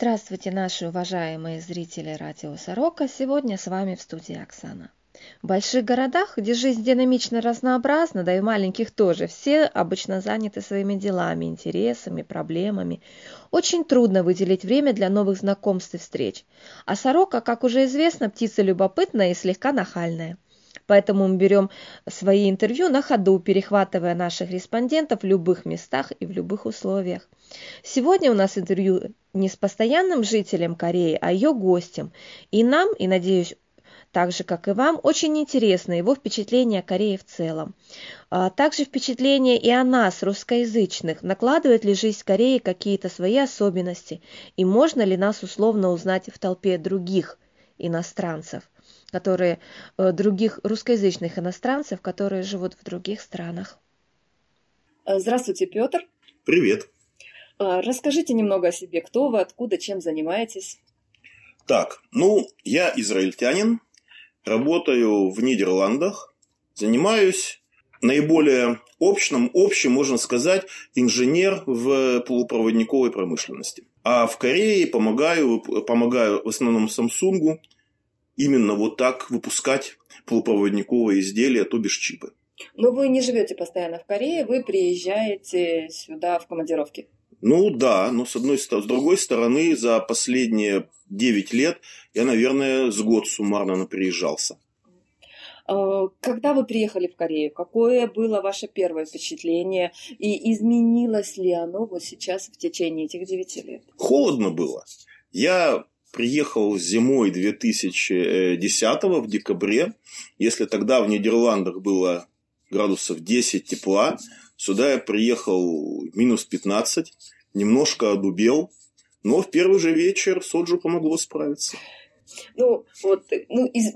Здравствуйте, наши уважаемые зрители радио Сорока. Сегодня с вами в студии Оксана. В больших городах, где жизнь динамично разнообразна, да и маленьких тоже, все обычно заняты своими делами, интересами, проблемами. Очень трудно выделить время для новых знакомств и встреч. А сорока, как уже известно, птица любопытная и слегка нахальная. Поэтому мы берем свои интервью на ходу, перехватывая наших респондентов в любых местах и в любых условиях. Сегодня у нас интервью не с постоянным жителем Кореи, а ее гостем. И нам, и, надеюсь, так же, как и вам, очень интересно его впечатление о Корее в целом. А также впечатление и о нас, русскоязычных, накладывает ли жизнь в Корее какие-то свои особенности, и можно ли нас условно узнать в толпе других иностранцев, которые, э, других русскоязычных иностранцев, которые живут в других странах. Здравствуйте, Петр. Привет. А, расскажите немного о себе. Кто вы, откуда, чем занимаетесь? Так, ну, я израильтянин, работаю в Нидерландах, занимаюсь наиболее общим, общим, можно сказать, инженер в полупроводниковой промышленности. А в Корее помогаю, помогаю в основном Samsung именно вот так выпускать полупроводниковые изделия, то бишь чипы. Но вы не живете постоянно в Корее, вы приезжаете сюда в командировки. Ну да, но с одной стороны, с другой стороны, за последние 9 лет я, наверное, с год суммарно наприезжался. А, когда вы приехали в Корею, какое было ваше первое впечатление и изменилось ли оно вот сейчас в течение этих 9 лет? Холодно было. Я приехал зимой 2010 в декабре. Если тогда в Нидерландах было градусов 10 тепла, Сюда я приехал минус 15, немножко одубел, но в первый же вечер Соджу помогло справиться. Ну, вот, ну, из,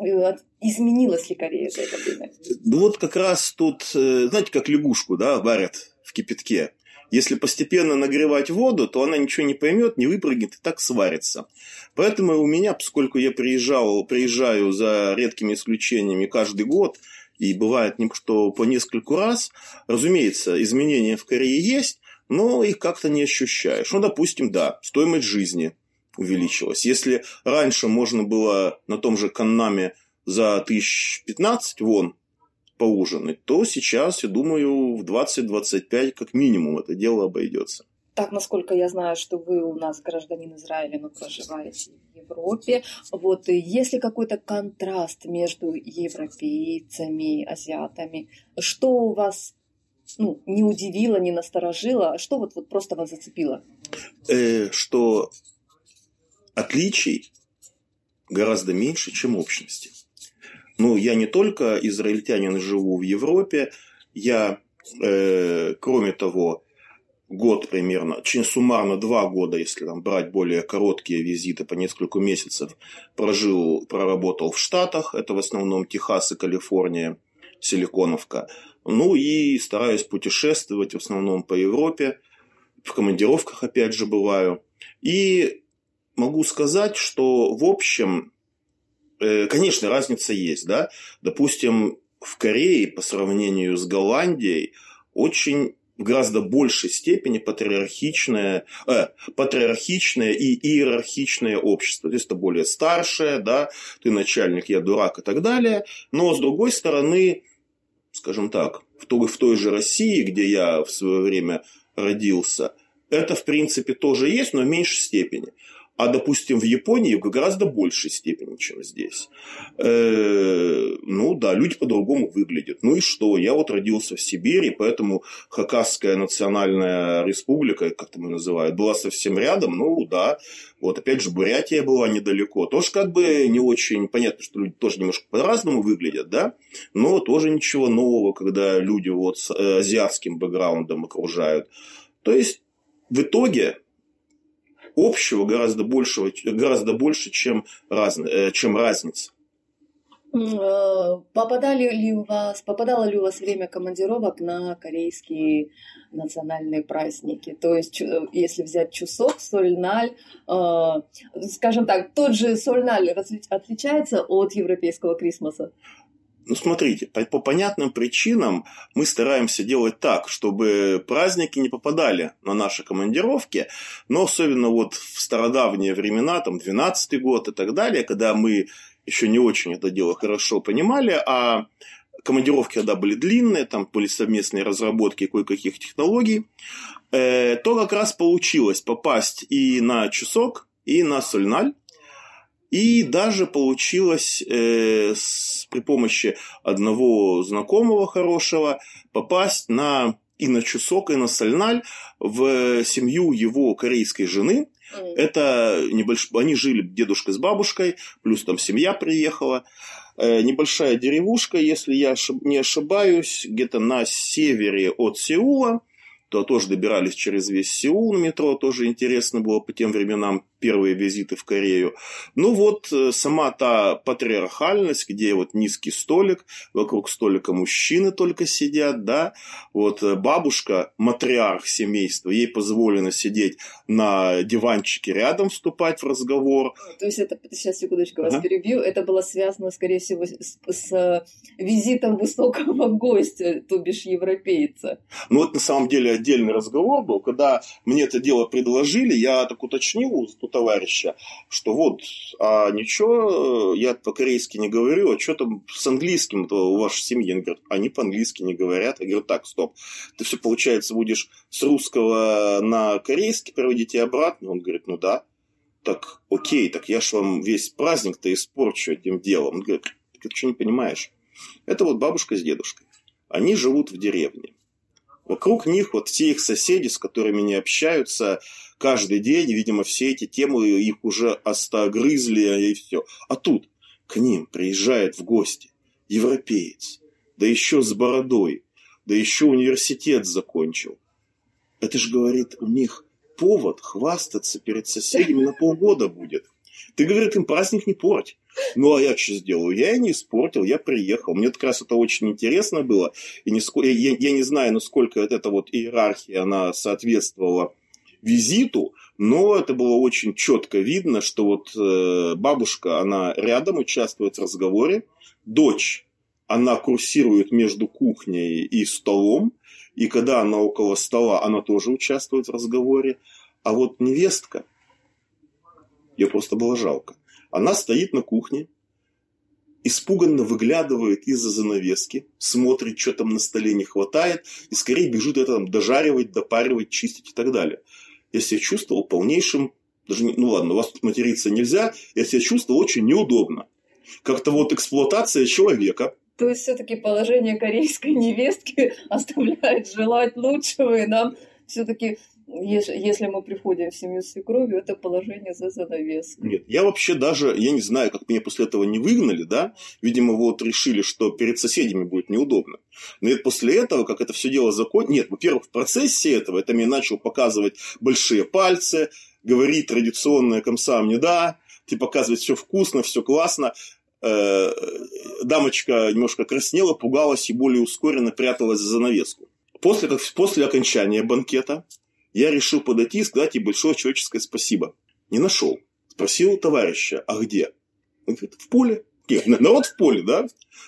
изменилась ли Корея за это время? Ну, вот как раз тут, э, знаете, как лягушку, да, варят в кипятке. Если постепенно нагревать воду, то она ничего не поймет, не выпрыгнет и так сварится. Поэтому у меня, поскольку я приезжал, приезжаю за редкими исключениями каждый год, и бывает, что по нескольку раз, разумеется, изменения в Корее есть, но их как-то не ощущаешь. Ну, допустим, да, стоимость жизни увеличилась. Если раньше можно было на том же Каннаме за 1015 вон поужинать, то сейчас, я думаю, в 20-25 как минимум это дело обойдется. Так, насколько я знаю, что вы у нас гражданин Израиля, но проживаете в Европе. Вот есть ли какой-то контраст между европейцами, азиатами? Что у вас ну, не удивило, не насторожило, что вот, вот просто вас зацепило? Э, что отличий гораздо меньше, чем общности. Ну, я не только израильтянин, живу в Европе, я, э, кроме того, год примерно, очень суммарно два года, если там брать более короткие визиты по несколько месяцев, прожил, проработал в Штатах, это в основном Техас и Калифорния, Силиконовка. Ну и стараюсь путешествовать в основном по Европе, в командировках опять же бываю. И могу сказать, что в общем, конечно, разница есть, да. Допустим, в Корее по сравнению с Голландией очень в гораздо большей степени патриархичное, э, патриархичное и иерархичное общество. То есть это более старшее, да, ты начальник, я дурак и так далее. Но с другой стороны, скажем так, в той, в той же России, где я в свое время родился, это в принципе тоже есть, но в меньшей степени а, допустим, в Японии в гораздо большей степени, чем здесь. Э, ну да, люди по-другому выглядят. Ну и что? Я вот родился в Сибири, поэтому Хакасская национальная республика, как там ее называют, была совсем рядом. Ну да, вот опять же Бурятия была недалеко. Тоже как бы не очень понятно, что люди тоже немножко по-разному выглядят, да, но тоже ничего нового, когда люди вот с э, азиатским бэкграундом окружают. То есть в итоге общего гораздо, большего, гораздо больше, чем, раз, э, чем разница. Э, попадали ли у вас, попадало ли у вас время командировок на корейские национальные праздники? То есть, если взять Чусок, Сольналь, э, скажем так, тот же Сольналь отличается от европейского Крисмаса? Ну, смотрите, по, по понятным причинам мы стараемся делать так, чтобы праздники не попадали на наши командировки, но особенно вот в стародавние времена, там, 12-й год и так далее, когда мы еще не очень это дело хорошо понимали, а командировки тогда были длинные, там были совместные разработки кое-каких технологий, э, то как раз получилось попасть и на Чусок, и на Сольналь, и даже получилось э, с, при помощи одного знакомого хорошего попасть на и на Чусок, и на Сальналь в семью его корейской жены. Mm. Это небольш... Они жили дедушка с бабушкой, плюс там семья приехала. Э, небольшая деревушка, если я не ошибаюсь, где-то на севере от Сеула то тоже добирались через весь Сеул на метро, тоже интересно было по тем временам первые визиты в Корею. Ну вот э, сама та патриархальность, где вот низкий столик, вокруг столика мужчины только сидят, да, вот э, бабушка, матриарх семейства, ей позволено сидеть на диванчике рядом, вступать в разговор. То есть это, сейчас секундочку вас ага. перебью, это было связано, скорее всего, с, с э, визитом высокого гостя, то бишь европейца. Ну вот на самом деле отдельный разговор был, когда мне это дело предложили, я так уточнил, тут товарища, что вот, а ничего, я по-корейски не говорю, а что там с английским-то у вашей семьи? Они говорят, они по-английски не говорят. Я говорю, так, стоп, ты все, получается, будешь с русского на корейский переводить и обратно? Он говорит, ну да. Так, окей, так я ж вам весь праздник-то испорчу этим делом. Он говорит, ты что не понимаешь? Это вот бабушка с дедушкой. Они живут в деревне. Вокруг них вот все их соседи, с которыми они общаются каждый день, видимо, все эти темы их уже остогрызли и все. А тут к ним приезжает в гости европеец, да еще с бородой, да еще университет закончил. Это же, говорит, у них повод хвастаться перед соседями на полгода будет. Ты, говорит, им праздник не порть. Ну, а я что сделаю? Я и не испортил, я приехал. Мне как раз это очень интересно было. И не, я, я не знаю, насколько эта вот иерархия, она соответствовала визиту, но это было очень четко видно, что вот э, бабушка, она рядом участвует в разговоре, дочь, она курсирует между кухней и столом, и когда она около стола, она тоже участвует в разговоре, а вот невестка, ее просто было жалко. Она стоит на кухне, испуганно выглядывает из-за занавески, смотрит, что там на столе не хватает, и скорее бежит это там дожаривать, допаривать, чистить и так далее. Я себя чувствовал полнейшим, даже, ну ладно, у вас тут материться нельзя, я себя чувствовал очень неудобно. Как-то вот эксплуатация человека, то есть все-таки положение корейской невестки оставляет желать лучшего, и нам все-таки если мы приходим в семью с свекровью, это положение за занавеской. Нет, я вообще даже, я не знаю, как меня после этого не выгнали, да, видимо, вот решили, что перед соседями будет неудобно. Но это после этого, как это все дело закон... Нет, во-первых, в процессе этого это мне начал показывать большие пальцы, говорить традиционное комсам не да, ты показывать все вкусно, все классно. Э, дамочка немножко краснела, пугалась и более ускоренно пряталась за занавеску. После, как, после окончания банкета я решил подойти и сказать ей большое человеческое спасибо. Не нашел. Спросил товарища, а где? Он говорит, в поле. Нет, народ в поле, да?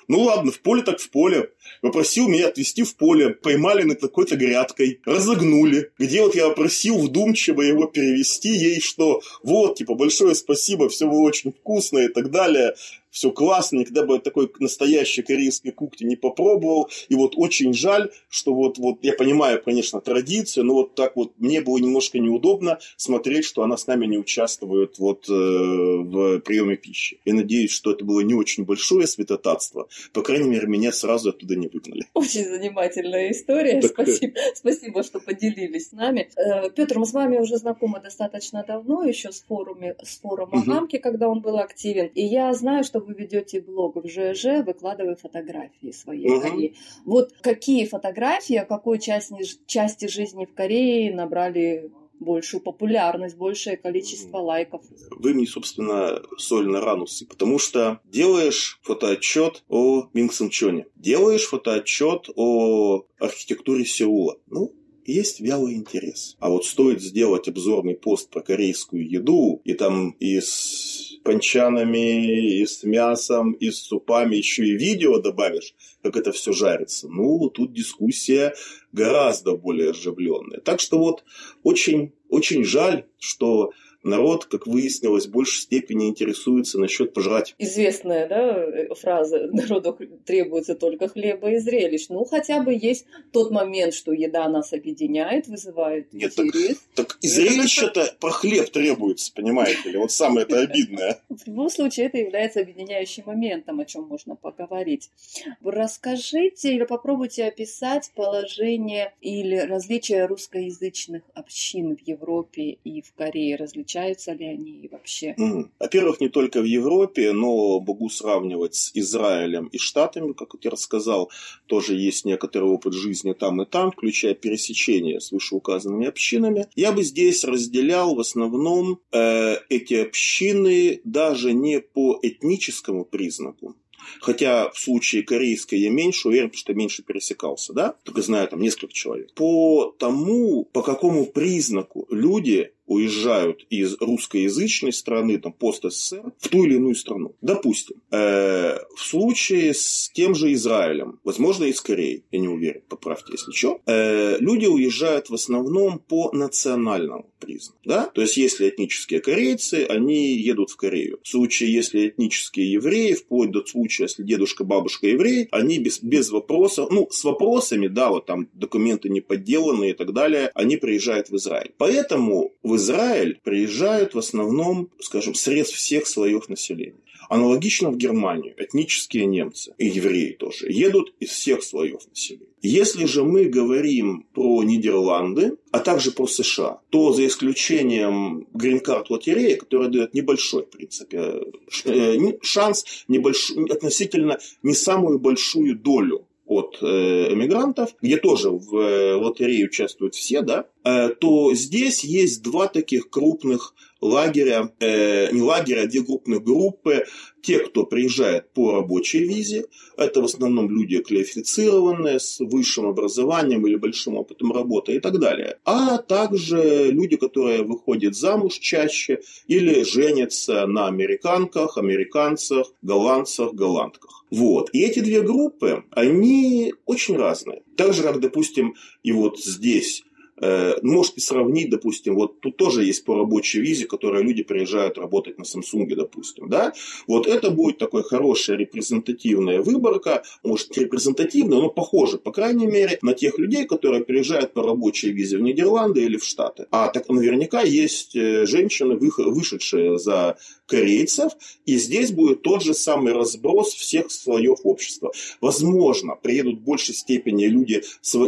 Ну ладно, в поле так в поле. Попросил меня отвезти в поле. Поймали над какой-то грядкой. Разогнули. Где вот я попросил вдумчиво его перевести ей, что вот, типа, большое спасибо, все было очень вкусно и так далее все классно, никогда бы такой настоящей корейской кухни не попробовал. И вот очень жаль, что вот, вот я понимаю, конечно, традицию, но вот так вот мне было немножко неудобно смотреть, что она с нами не участвует вот э, в приеме пищи. Я надеюсь, что это было не очень большое святотатство. По крайней мере, меня сразу оттуда не выгнали. Очень занимательная история. Так... Э, спасибо, спасибо, что поделились с нами. Э, Петр, мы с вами уже знакомы достаточно давно, еще с, форуме, с форума угу. Хамки, когда он был активен. И я знаю, что вы ведете блог в ЖЖ, выкладывая фотографии своей угу. Кореи. Вот какие фотографии, о какой части, части жизни в Корее набрали большую популярность, большее количество лайков. Вы мне, собственно, соль на ранусы, потому что делаешь фотоотчет о Минг Чоне, делаешь фотоотчет о архитектуре Сеула. Ну, есть вялый интерес. А вот стоит сделать обзорный пост про корейскую еду, и там из панчанами, и с мясом, и с супами, еще и видео добавишь, как это все жарится. Ну, тут дискуссия гораздо более оживленная. Так что вот очень, очень жаль, что народ, как выяснилось, в большей степени интересуется насчет пожрать. Известная да, фраза «народу требуется только хлеба и зрелищ». Ну, хотя бы есть тот момент, что еда нас объединяет, вызывает Нет, интерес. Так, так и зрелище-то про хлеб требуется, понимаете ли? Вот самое это обидное. В любом случае, это является объединяющим моментом, о чем можно поговорить. Расскажите или попробуйте описать положение или различия русскоязычных общин в Европе и в Корее. Различия отличаются ли они вообще? Во-первых, не только в Европе, но могу сравнивать с Израилем и Штатами, как я рассказал, тоже есть некоторый опыт жизни там и там, включая пересечение с вышеуказанными общинами. Я бы здесь разделял в основном э, эти общины даже не по этническому признаку, Хотя в случае корейской я меньше уверен, потому что меньше пересекался, да? Только знаю там несколько человек. По тому, по какому признаку люди уезжают из русскоязычной страны, там, пост-СССР, в ту или иную страну. Допустим, э, в случае с тем же Израилем, возможно, и с я не уверен, поправьте, если что, э, люди уезжают в основном по национальному признаку. Да? То есть, если этнические корейцы, они едут в Корею. В случае, если этнические евреи, вплоть до случая, если дедушка, бабушка евреи, они без, без вопросов, ну, с вопросами, да, вот там документы не подделанные и так далее, они приезжают в Израиль. Поэтому в Израиль приезжают в основном, скажем, средств всех слоев населения. Аналогично в Германию этнические немцы и евреи тоже едут из всех слоев населения. Если же мы говорим про Нидерланды, а также про США, то за исключением грин-карт лотереи, которая дает небольшой, в принципе, э, шанс небольшой, относительно не самую большую долю от э, эмигрантов, где тоже в э, лотерее участвуют все, да, э, то здесь есть два таких крупных лагеря, э, не лагеря, а две крупных группы. Те, кто приезжает по рабочей визе, это в основном люди квалифицированные, с высшим образованием или большим опытом работы и так далее. А также люди, которые выходят замуж чаще или женятся на американках, американцах, голландцах, голландках. Вот. И эти две группы, они очень разные. Так же, как, допустим, и вот здесь Э, можете сравнить, допустим, вот тут тоже есть по рабочей визе, которые люди приезжают работать на Samsung, допустим, да, вот это будет такой хорошая репрезентативная выборка, может, репрезентативная, но похоже, по крайней мере, на тех людей, которые приезжают по рабочей визе в Нидерланды или в Штаты. А так наверняка есть э, женщины, вышедшие за корейцев, и здесь будет тот же самый разброс всех слоев общества. Возможно, приедут в большей степени люди,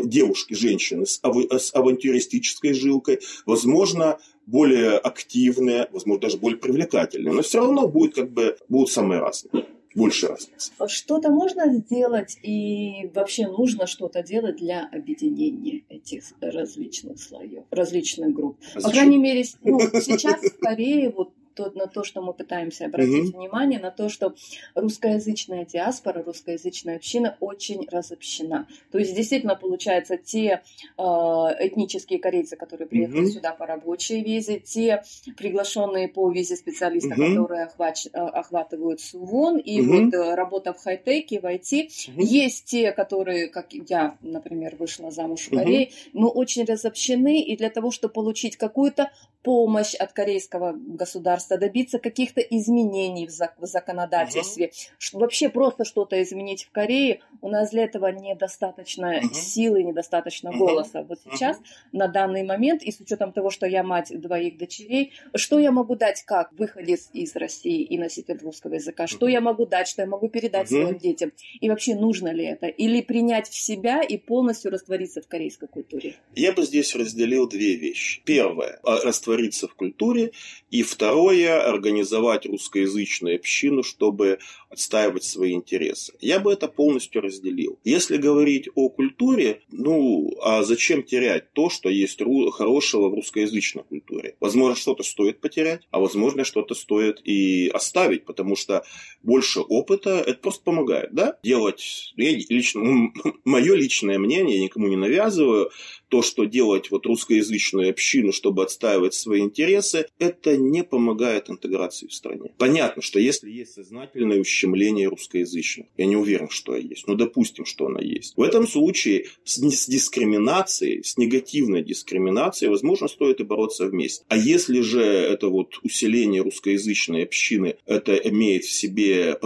девушки, женщины с, с авантюристической жилкой, возможно, более активные, возможно, даже более привлекательные, но все равно будет как бы, будут самые разные больше разницы. Что-то можно сделать и вообще нужно что-то делать для объединения этих различных слоев, различных групп. А По крайней мере, ну, сейчас в Корее вот то, на то, что мы пытаемся обратить mm-hmm. внимание, на то, что русскоязычная диаспора, русскоязычная община очень разобщена. То есть действительно получается те э, этнические корейцы, которые приехали mm-hmm. сюда по рабочей визе, те приглашенные по визе специалиста, mm-hmm. которые охвач, э, охватывают СУВОН, и mm-hmm. вот э, работа в хай-теке, в IT. Mm-hmm. Есть те, которые, как я, например, вышла замуж в Корее, mm-hmm. мы очень разобщены, и для того, чтобы получить какую-то помощь от корейского государства, добиться каких-то изменений в, зак- в законодательстве, uh-huh. что вообще просто что-то изменить в Корее, у нас для этого недостаточно uh-huh. силы, недостаточно uh-huh. голоса. Вот сейчас, uh-huh. на данный момент, и с учетом того, что я мать двоих дочерей, что я могу дать как выходец из России и носитель русского языка, что я могу дать, что я могу передать uh-huh. своим детям, и вообще нужно ли это, или принять в себя и полностью раствориться в корейской культуре? Я бы здесь разделил две вещи. Первое, а, раствориться в культуре, и второе, организовать русскоязычную общину, чтобы отстаивать свои интересы. Я бы это полностью разделил. Если говорить о культуре, ну, а зачем терять то, что есть хорошего в русскоязычной культуре? Возможно, что-то стоит потерять, а возможно, что-то стоит и оставить, потому что больше опыта, это просто помогает, да? Делать, я лично, мое личное мнение, я никому не навязываю, то, что делать вот русскоязычную общину, чтобы отстаивать свои интересы, это не помогает интеграции в стране. Понятно, что если есть сознательное ущемление русскоязычных, я не уверен, что она есть, но допустим, что она есть. В этом случае с, с дискриминацией, с негативной дискриминацией, возможно, стоит и бороться вместе. А если же это вот усиление русскоязычной общины, это имеет в себе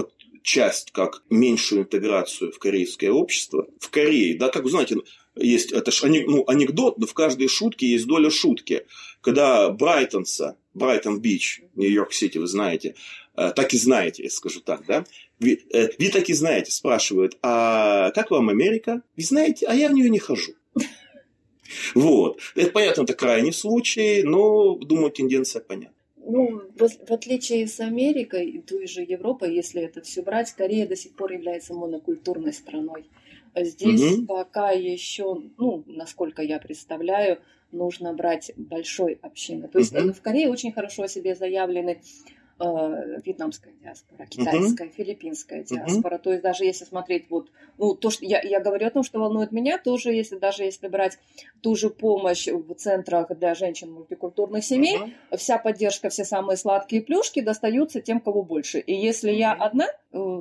часть как меньшую интеграцию в корейское общество. В Корее, да, как знаете, есть, это ж ну, анекдот, но в каждой шутке есть доля шутки. Когда Брайтонса, Брайтон-Бич, Нью-Йорк-Сити, вы знаете, э, так и знаете, я скажу так, да, вы, э, вы так и знаете, спрашивают, а как вам Америка? Вы знаете, а я в нее не хожу. Вот. Это, понятно, это крайний случай, но, думаю, тенденция понятна. Ну, в отличие с Америкой и той же Европой, если это все брать, Корея до сих пор является монокультурной страной. Здесь угу. пока еще, ну, насколько я представляю, нужно брать большой общины. То есть угу. в Корее очень хорошо о себе заявлены э, вьетнамская диаспора, китайская, uh-huh. филиппинская диаспора. Uh-huh. То есть даже если смотреть вот, ну, то, что я, я говорю о том, что волнует меня, тоже если даже если брать ту же помощь в центрах для женщин мультикультурных семей, uh-huh. вся поддержка, все самые сладкие плюшки достаются тем, кого больше. И если uh-huh. я одна,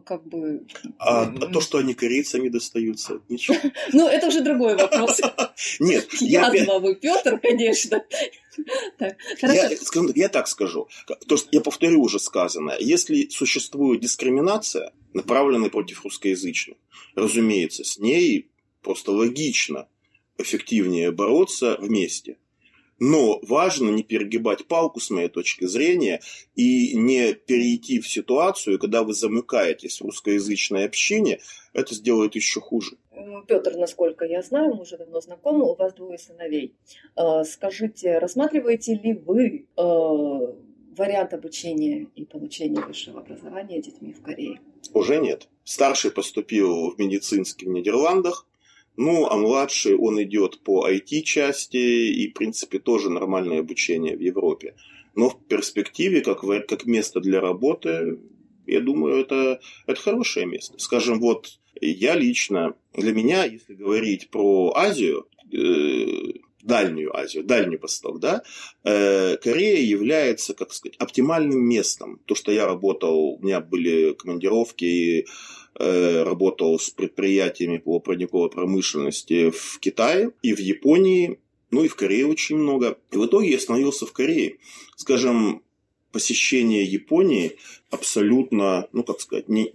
как бы... А, то, что они корейцами достаются, ничего. Ну, это уже другой вопрос. Нет. Я вы, Петр, конечно. Я, так скажу. Я повторю уже сказанное. Если существует дискриминация, направленная против русскоязычных, разумеется, с ней просто логично эффективнее бороться вместе. Но важно не перегибать палку, с моей точки зрения, и не перейти в ситуацию, когда вы замыкаетесь в русскоязычной общине, это сделает еще хуже. Петр, насколько я знаю, мы уже давно знакомы, у вас двое сыновей. А, скажите, рассматриваете ли вы а, вариант обучения и получения высшего образования детьми в Корее? Уже нет. Старший поступил в медицинский в Нидерландах, ну, а младший, он идет по IT-части и, в принципе, тоже нормальное обучение в Европе. Но в перспективе, как, как место для работы, я думаю, это, это хорошее место. Скажем, вот я лично, для меня, если говорить про Азию, э, Дальнюю Азию, Дальний Восток, да, э, Корея является, как сказать, оптимальным местом. То, что я работал, у меня были командировки и работал с предприятиями по парниковой промышленности в Китае и в Японии, ну и в Корее очень много. И в итоге я остановился в Корее. Скажем, посещение Японии абсолютно, ну как сказать, не,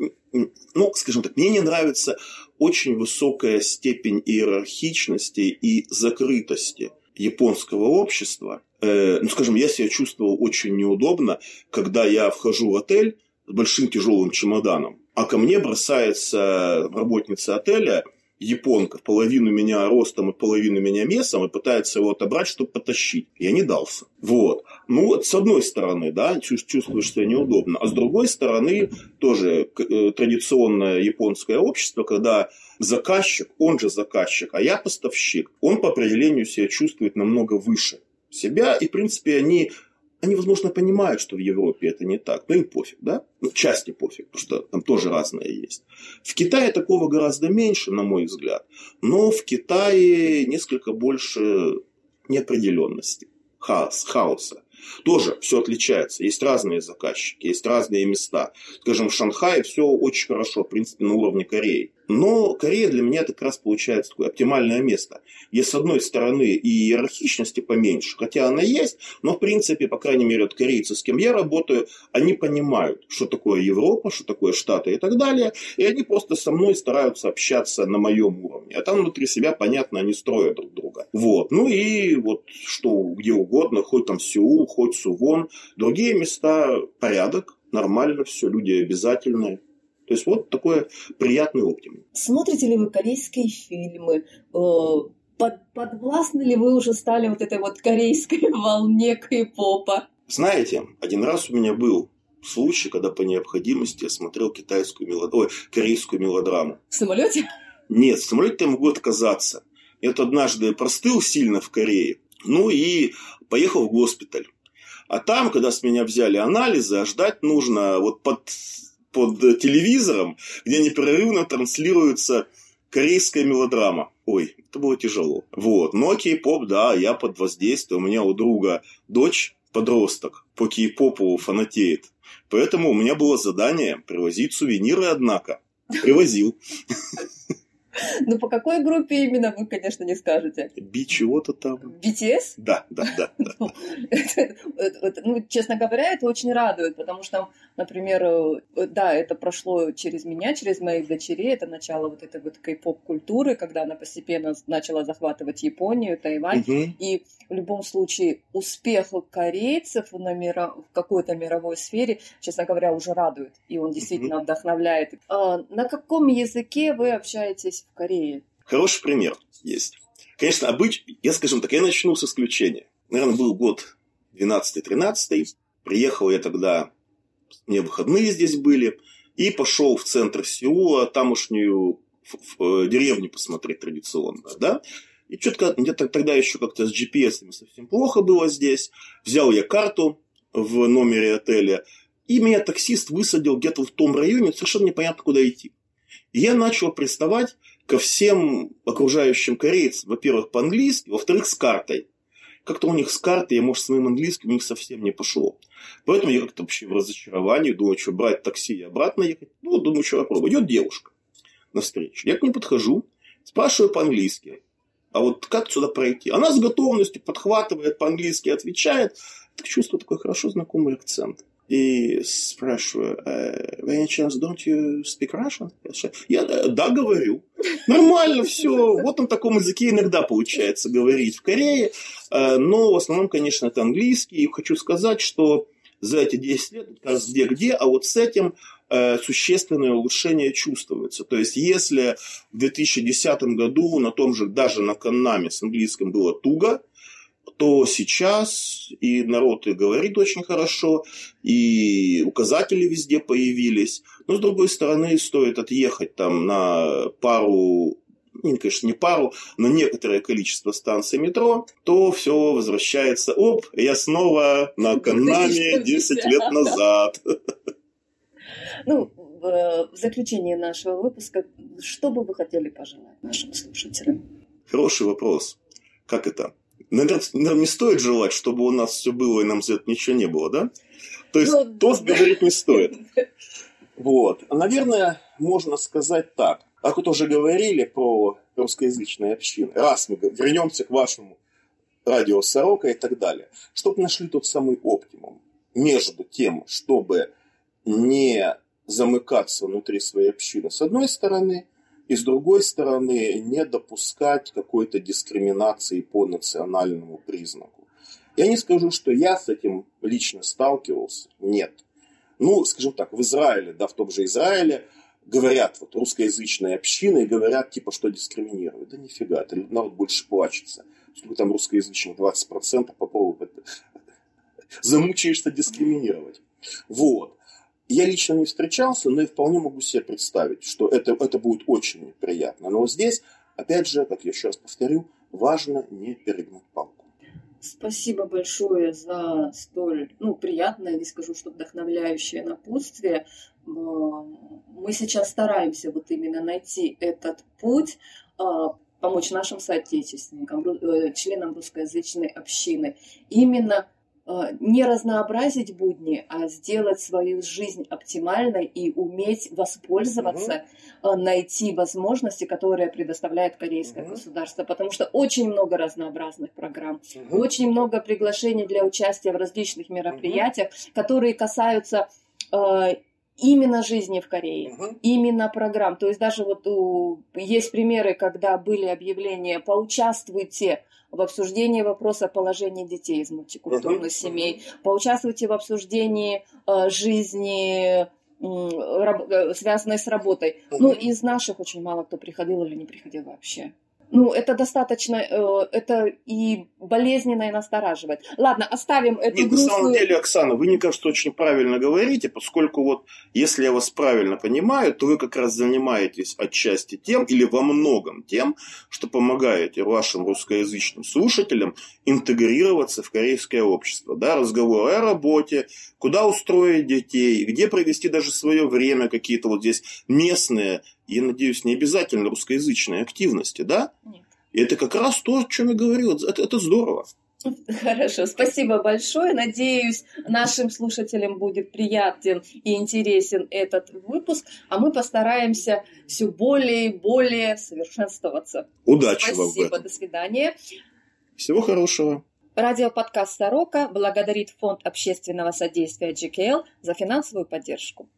ну, скажем так, мне не нравится очень высокая степень иерархичности и закрытости японского общества. Э, ну, скажем, я себя чувствовал очень неудобно, когда я вхожу в отель с большим тяжелым чемоданом а ко мне бросается работница отеля, японка, половину меня ростом и половину меня весом, и пытается его отобрать, чтобы потащить. Я не дался. Вот. Ну, вот с одной стороны, да, чувствуешь себя неудобно. А с другой стороны, тоже э, традиционное японское общество, когда заказчик, он же заказчик, а я поставщик, он по определению себя чувствует намного выше себя, и, в принципе, они они, возможно, понимают, что в Европе это не так, но им пофиг, да? Ну, части пофиг, потому что там тоже разное есть. В Китае такого гораздо меньше, на мой взгляд, но в Китае несколько больше неопределенности, хаос, хаоса. Тоже все отличается. Есть разные заказчики, есть разные места. Скажем, в Шанхае все очень хорошо, в принципе, на уровне Кореи. Но Корея для меня это как раз получается такое оптимальное место. Есть, с одной стороны, и иерархичности поменьше, хотя она есть, но, в принципе, по крайней мере, от корейцы, с кем я работаю, они понимают, что такое Европа, что такое Штаты и так далее, и они просто со мной стараются общаться на моем уровне. А там внутри себя, понятно, они строят друг друга. Вот. Ну и вот что где угодно, хоть там Сеул, хоть Сувон, другие места порядок, нормально все, люди обязательные. То есть вот такой приятный оптимум. Смотрите ли вы корейские фильмы? Э, под, подвластны ли вы уже стали вот этой вот корейской волне кей-попа? Знаете, один раз у меня был случай, когда по необходимости я смотрел китайскую мелодраму, ой, корейскую мелодраму. В самолете? Нет, в самолете я могу отказаться. Я тут однажды простыл сильно в Корее, ну и поехал в госпиталь. А там, когда с меня взяли анализы, а ждать нужно вот под под телевизором, где непрерывно транслируется корейская мелодрама. Ой, это было тяжело. Вот. Но кей-поп, да, я под воздействием. У меня у друга дочь, подросток, по кей-попу фанатеет. Поэтому у меня было задание привозить сувениры, однако. Привозил. Ну, по какой группе именно вы, конечно, не скажете. Би чего-то там. BTS? Да, да, да. да. Ну, ну, честно говоря, это очень радует, потому что, например, э, да, это прошло через меня, через моих дочерей, это начало вот этой вот кей-поп-культуры, когда она постепенно начала захватывать Японию, Тайвань, и в любом случае успех корейцев на мира, в какой-то мировой сфере, честно говоря, уже радует, и он действительно вдохновляет. А на каком языке вы общаетесь в Корее? Хороший пример есть. Конечно, обыч... я, скажем так, я начну с исключения. Наверное, был год 12-13. Приехал я тогда, мне выходные здесь были, и пошел в центр Сеула, тамошнюю в, в, э, деревню посмотреть традиционно, да. И что-то где-то тогда еще как-то с GPS совсем плохо было здесь. Взял я карту в номере отеля, и меня таксист высадил где-то в том районе, совершенно непонятно, куда идти. И я начал приставать ко всем окружающим корейцам, во-первых, по-английски, во-вторых, с картой. Как-то у них с картой, я, может, с моим английским у них совсем не пошло. Поэтому я как-то вообще в разочаровании, думаю, что брать такси и обратно ехать. Ну, думаю, что попробую. Идет девушка навстречу. Я к ней подхожу, спрашиваю по-английски. А вот как сюда пройти? Она с готовностью подхватывает по-английски, отвечает. Так чувствую такой хорошо знакомый акцент и спрашиваю, by any chance, don't you speak Russian? Я, э, да, говорю. Нормально все. Вот на таком языке иногда получается говорить в Корее. Э, но в основном, конечно, это английский. И хочу сказать, что за эти 10 лет, кажется, где-где, а вот с этим существенное улучшение чувствуется. То есть, если в 2010 году на том же, даже на Каннаме с английским было туго, то сейчас и народ и говорит очень хорошо, и указатели везде появились. Но, с другой стороны, стоит отъехать там на пару ну, конечно, не пару, но некоторое количество станций метро, то все возвращается. Оп, я снова на канале 10 лет назад. Ну, в заключение нашего выпуска, что бы вы хотели пожелать нашим слушателям? Хороший вопрос. Как это? Наверное, не стоит желать, чтобы у нас все было и нам за это ничего не было, да? То есть ну, тост говорить не стоит. Вот. Наверное, можно сказать так. Как вот уже говорили про русскоязычные общины. Раз мы вернемся к вашему радио Сорока и так далее. Чтобы нашли тот самый оптимум между тем, чтобы не замыкаться внутри своей общины с одной стороны, и с другой стороны не допускать какой-то дискриминации по национальному признаку. Я не скажу, что я с этим лично сталкивался, нет. Ну, скажем так, в Израиле, да, в том же Израиле, говорят, вот русскоязычные общины, и говорят, типа, что дискриминируют. Да нифига, это народ больше плачется. Сколько там русскоязычных 20%, попробуй замучаешься дискриминировать. Вот. Я лично не встречался, но и вполне могу себе представить, что это, это будет очень неприятно. Но здесь, опять же, как я еще раз повторю, важно не перегнуть палку. Спасибо большое за столь ну, приятное, не скажу, что вдохновляющее напутствие. Мы сейчас стараемся вот именно найти этот путь, а, помочь нашим соотечественникам, э, членам русскоязычной общины, именно не разнообразить будни, а сделать свою жизнь оптимальной и уметь воспользоваться, угу. найти возможности, которые предоставляет корейское угу. государство. Потому что очень много разнообразных программ, угу. очень много приглашений для участия в различных мероприятиях, угу. которые касаются э, именно жизни в Корее, угу. именно программ. То есть даже вот у, есть примеры, когда были объявления «поучаствуйте в обсуждении вопроса положения детей из мультикультурных uh-huh. семей, поучаствуйте в обсуждении э, жизни э, связанной с работой. Uh-huh. Ну, из наших очень мало кто приходил или не приходил вообще. Ну, это достаточно, э, это и болезненно, и настораживает. Ладно, оставим эту Нет, грустную... на самом деле, Оксана, вы, мне кажется, очень правильно говорите, поскольку вот, если я вас правильно понимаю, то вы как раз занимаетесь отчасти тем, или во многом тем, что помогаете вашим русскоязычным слушателям интегрироваться в корейское общество. Да, разговоры о работе, куда устроить детей, где провести даже свое время, какие-то вот здесь местные я надеюсь, не обязательно русскоязычные активности, да? Нет. И это как раз то, о чем я говорил. Это, это здорово. Хорошо, спасибо большое. Надеюсь, нашим слушателям будет приятен и интересен этот выпуск, а мы постараемся все более и более совершенствоваться. Удачи спасибо, вам. Спасибо, до свидания. Всего хорошего. Радиоподкаст «Сорока» благодарит Фонд общественного содействия GKL за финансовую поддержку.